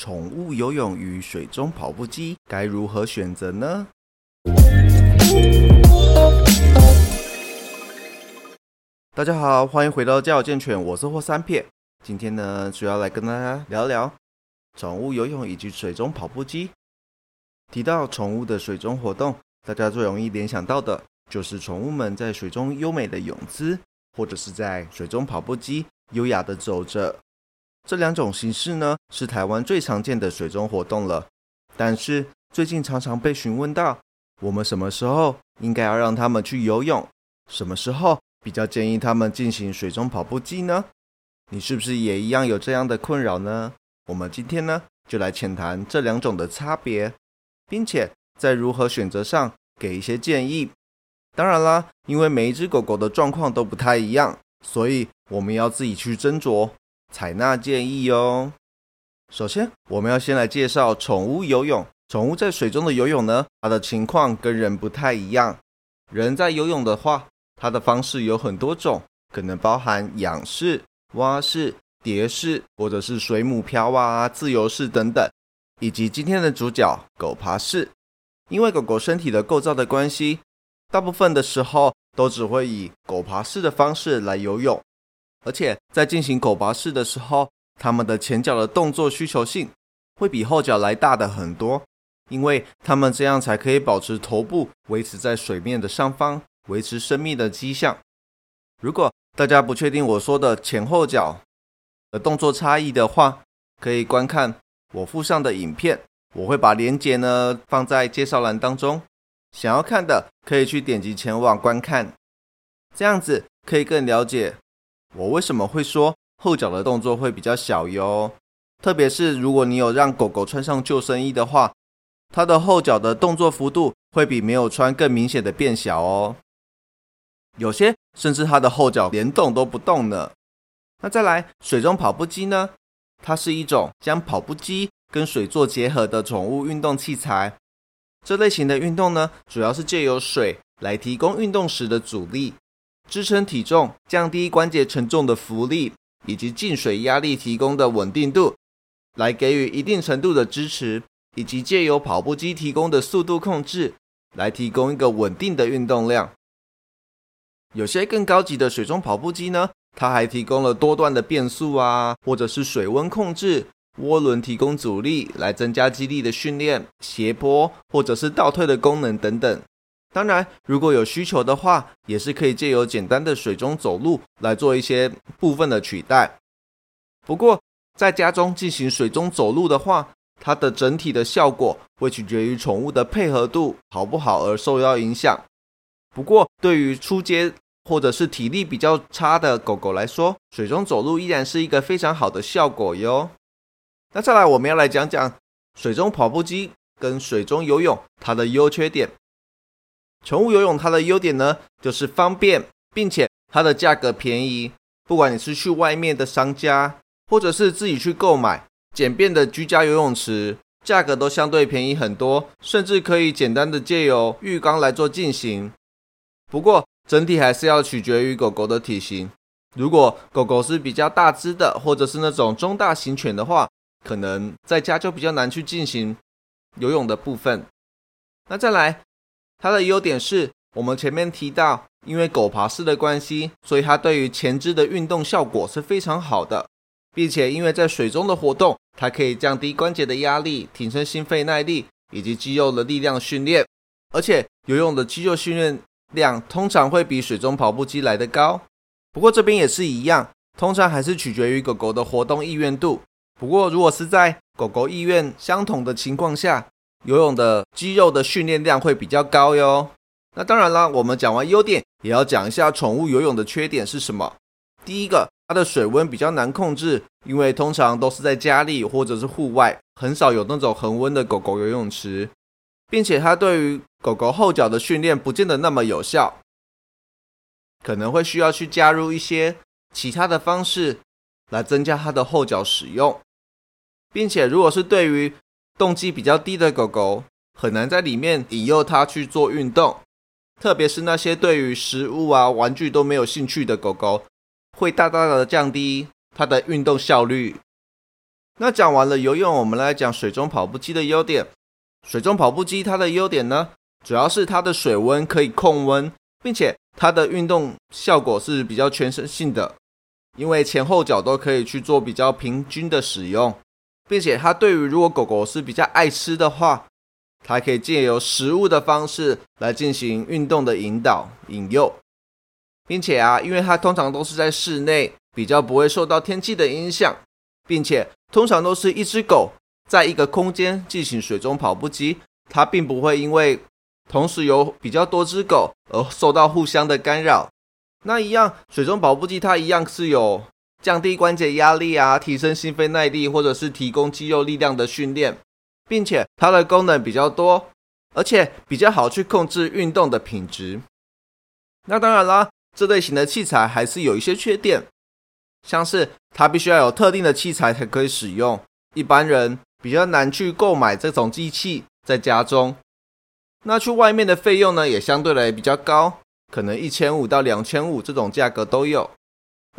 宠物游泳与水中跑步机该如何选择呢？大家好，欢迎回到家有健犬，我是霍三片。今天呢，主要来跟大家聊聊宠物游泳以及水中跑步机。提到宠物的水中活动，大家最容易联想到的就是宠物们在水中优美的泳姿，或者是在水中跑步机优雅的走着。这两种形式呢，是台湾最常见的水中活动了。但是最近常常被询问到，我们什么时候应该要让他们去游泳？什么时候比较建议他们进行水中跑步机呢？你是不是也一样有这样的困扰呢？我们今天呢，就来浅谈这两种的差别，并且在如何选择上给一些建议。当然啦，因为每一只狗狗的状况都不太一样，所以我们要自己去斟酌。采纳建议哦。首先，我们要先来介绍宠物游泳。宠物在水中的游泳呢，它的情况跟人不太一样。人在游泳的话，它的方式有很多种，可能包含仰式、蛙式、蝶式，或者是水母漂啊、自由式等等，以及今天的主角狗爬式。因为狗狗身体的构造的关系，大部分的时候都只会以狗爬式的方式来游泳。而且在进行狗拔式的时候，它们的前脚的动作需求性会比后脚来大的很多，因为它们这样才可以保持头部维持在水面的上方，维持生命的迹象。如果大家不确定我说的前后脚的动作差异的话，可以观看我附上的影片，我会把链接呢放在介绍栏当中，想要看的可以去点击前往观看，这样子可以更了解。我为什么会说后脚的动作会比较小哟？特别是如果你有让狗狗穿上救生衣的话，它的后脚的动作幅度会比没有穿更明显的变小哦。有些甚至它的后脚连动都不动呢。那再来，水中跑步机呢？它是一种将跑步机跟水做结合的宠物运动器材。这类型的运动呢，主要是借由水来提供运动时的阻力。支撑体重、降低关节承重的浮力，以及进水压力提供的稳定度，来给予一定程度的支持，以及借由跑步机提供的速度控制，来提供一个稳定的运动量。有些更高级的水中跑步机呢，它还提供了多段的变速啊，或者是水温控制、涡轮提供阻力，来增加肌力的训练、斜坡或者是倒退的功能等等。当然，如果有需求的话，也是可以借由简单的水中走路来做一些部分的取代。不过，在家中进行水中走路的话，它的整体的效果会取决于宠物的配合度好不好而受到影响。不过，对于初阶或者是体力比较差的狗狗来说，水中走路依然是一个非常好的效果哟。那再来，我们要来讲讲水中跑步机跟水中游泳它的优缺点。宠物游泳它的优点呢，就是方便，并且它的价格便宜。不管你是去外面的商家，或者是自己去购买简便的居家游泳池，价格都相对便宜很多，甚至可以简单的借由浴缸来做进行。不过整体还是要取决于狗狗的体型。如果狗狗是比较大只的，或者是那种中大型犬的话，可能在家就比较难去进行游泳的部分。那再来。它的优点是我们前面提到，因为狗爬式的关系，所以它对于前肢的运动效果是非常好的，并且因为在水中的活动，它可以降低关节的压力，提升心肺耐力以及肌肉的力量训练。而且游泳的肌肉训练量通常会比水中跑步机来得高。不过这边也是一样，通常还是取决于狗狗的活动意愿度。不过如果是在狗狗意愿相同的情况下，游泳的肌肉的训练量会比较高哟。那当然啦，我们讲完优点，也要讲一下宠物游泳的缺点是什么。第一个，它的水温比较难控制，因为通常都是在家里或者是户外，很少有那种恒温的狗狗游泳池，并且它对于狗狗后脚的训练不见得那么有效，可能会需要去加入一些其他的方式来增加它的后脚使用，并且如果是对于动机比较低的狗狗很难在里面引诱它去做运动，特别是那些对于食物啊、玩具都没有兴趣的狗狗，会大大的降低它的运动效率。那讲完了游泳，我们来讲水中跑步机的优点。水中跑步机它的优点呢，主要是它的水温可以控温，并且它的运动效果是比较全身性的，因为前后脚都可以去做比较平均的使用，并且它对于如果狗狗是比较爱吃的话，它可以借由食物的方式来进行运动的引导引诱，并且啊，因为它通常都是在室内，比较不会受到天气的影响。并且通常都是一只狗在一个空间进行水中跑步机，它并不会因为同时有比较多只狗而受到互相的干扰。那一样水中跑步机它一样是有降低关节压力啊，提升心肺耐力，或者是提供肌肉力量的训练，并且它的功能比较多，而且比较好去控制运动的品质。那当然啦，这类型的器材还是有一些缺点。像是它必须要有特定的器材才可以使用，一般人比较难去购买这种机器在家中。那去外面的费用呢，也相对来比较高，可能一千五到两千五这种价格都有。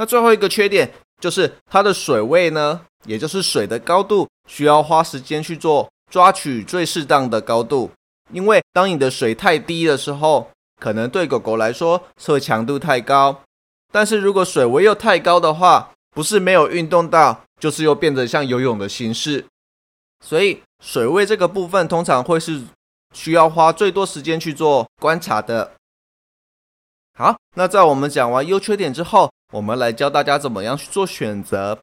那最后一个缺点就是它的水位呢，也就是水的高度，需要花时间去做抓取最适当的高度，因为当你的水太低的时候，可能对狗狗来说是会强度太高。但是如果水位又太高的话，不是没有运动到，就是又变得像游泳的形式。所以水位这个部分通常会是需要花最多时间去做观察的。那在我们讲完优缺点之后，我们来教大家怎么样去做选择。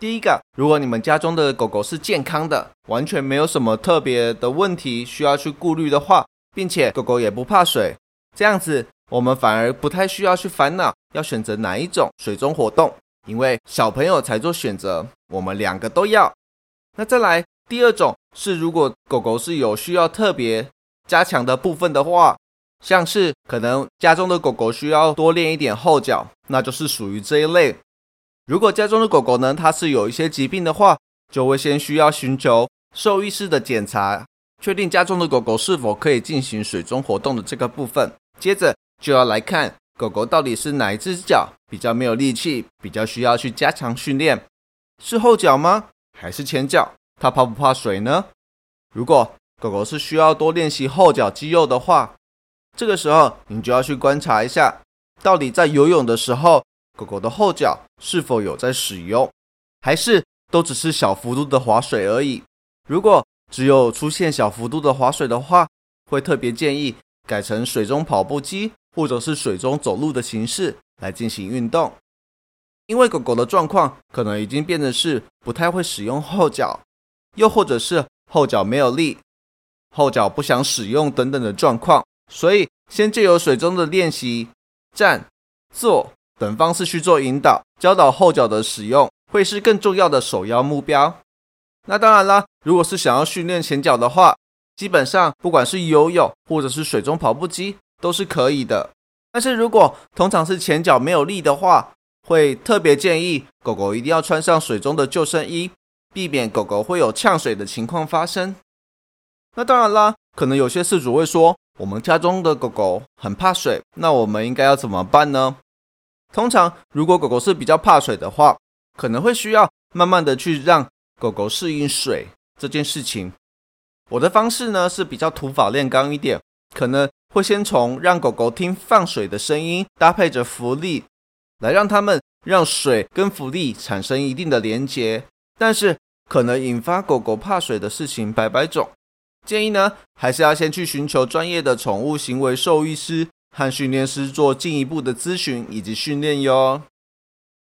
第一个，如果你们家中的狗狗是健康的，完全没有什么特别的问题需要去顾虑的话，并且狗狗也不怕水，这样子。我们反而不太需要去烦恼要选择哪一种水中活动，因为小朋友才做选择，我们两个都要。那再来第二种是，如果狗狗是有需要特别加强的部分的话，像是可能家中的狗狗需要多练一点后脚，那就是属于这一类。如果家中的狗狗呢，它是有一些疾病的话，就会先需要寻求兽医师的检查，确定家中的狗狗是否可以进行水中活动的这个部分，接着。就要来看狗狗到底是哪一只脚比较没有力气，比较需要去加强训练，是后脚吗？还是前脚？它怕不怕水呢？如果狗狗是需要多练习后脚肌肉的话，这个时候你就要去观察一下，到底在游泳的时候，狗狗的后脚是否有在使用，还是都只是小幅度的划水而已？如果只有出现小幅度的划水的话，会特别建议改成水中跑步机。或者是水中走路的形式来进行运动，因为狗狗的状况可能已经变得是不太会使用后脚，又或者是后脚没有力，后脚不想使用等等的状况，所以先借由水中的练习、站、坐等方式去做引导，教导后脚的使用，会是更重要的首要目标。那当然啦，如果是想要训练前脚的话，基本上不管是游泳或者是水中跑步机。都是可以的，但是如果通常是前脚没有力的话，会特别建议狗狗一定要穿上水中的救生衣，避免狗狗会有呛水的情况发生。那当然啦，可能有些饲主会说，我们家中的狗狗很怕水，那我们应该要怎么办呢？通常如果狗狗是比较怕水的话，可能会需要慢慢的去让狗狗适应水这件事情。我的方式呢是比较土法炼钢一点，可能。会先从让狗狗听放水的声音，搭配着浮力，来让它们让水跟浮力产生一定的连接。但是可能引发狗狗怕水的事情百百种，建议呢还是要先去寻求专业的宠物行为兽医师和训练师做进一步的咨询以及训练哟。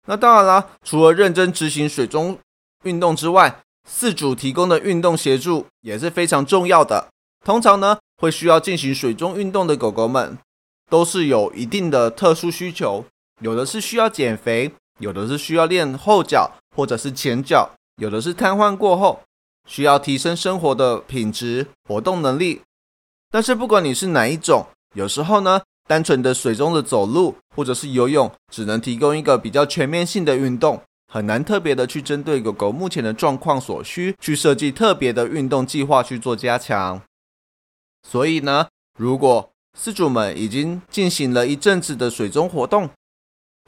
那当然啦，除了认真执行水中运动之外，饲主提供的运动协助也是非常重要的。通常呢。会需要进行水中运动的狗狗们，都是有一定的特殊需求，有的是需要减肥，有的是需要练后脚或者是前脚，有的是瘫痪过后需要提升生活的品质、活动能力。但是不管你是哪一种，有时候呢，单纯的水中的走路或者是游泳，只能提供一个比较全面性的运动，很难特别的去针对狗狗目前的状况所需，去设计特别的运动计划去做加强。所以呢，如果饲主们已经进行了一阵子的水中活动，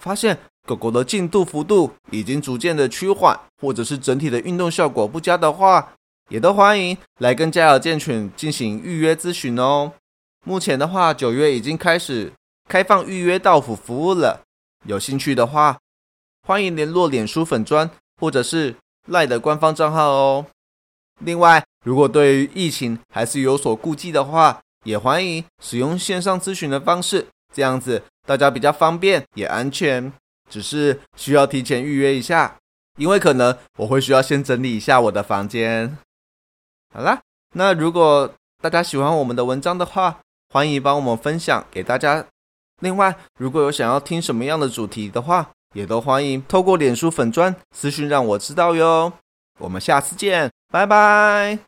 发现狗狗的进度幅度已经逐渐的趋缓，或者是整体的运动效果不佳的话，也都欢迎来跟家有健犬进行预约咨询哦。目前的话，九月已经开始开放预约到府服务了，有兴趣的话，欢迎联络脸书粉砖或者是赖的官方账号哦。另外，如果对于疫情还是有所顾忌的话，也欢迎使用线上咨询的方式，这样子大家比较方便也安全。只是需要提前预约一下，因为可能我会需要先整理一下我的房间。好啦，那如果大家喜欢我们的文章的话，欢迎帮我们分享给大家。另外，如果有想要听什么样的主题的话，也都欢迎透过脸书粉砖私讯让我知道哟。我们下次见，拜拜。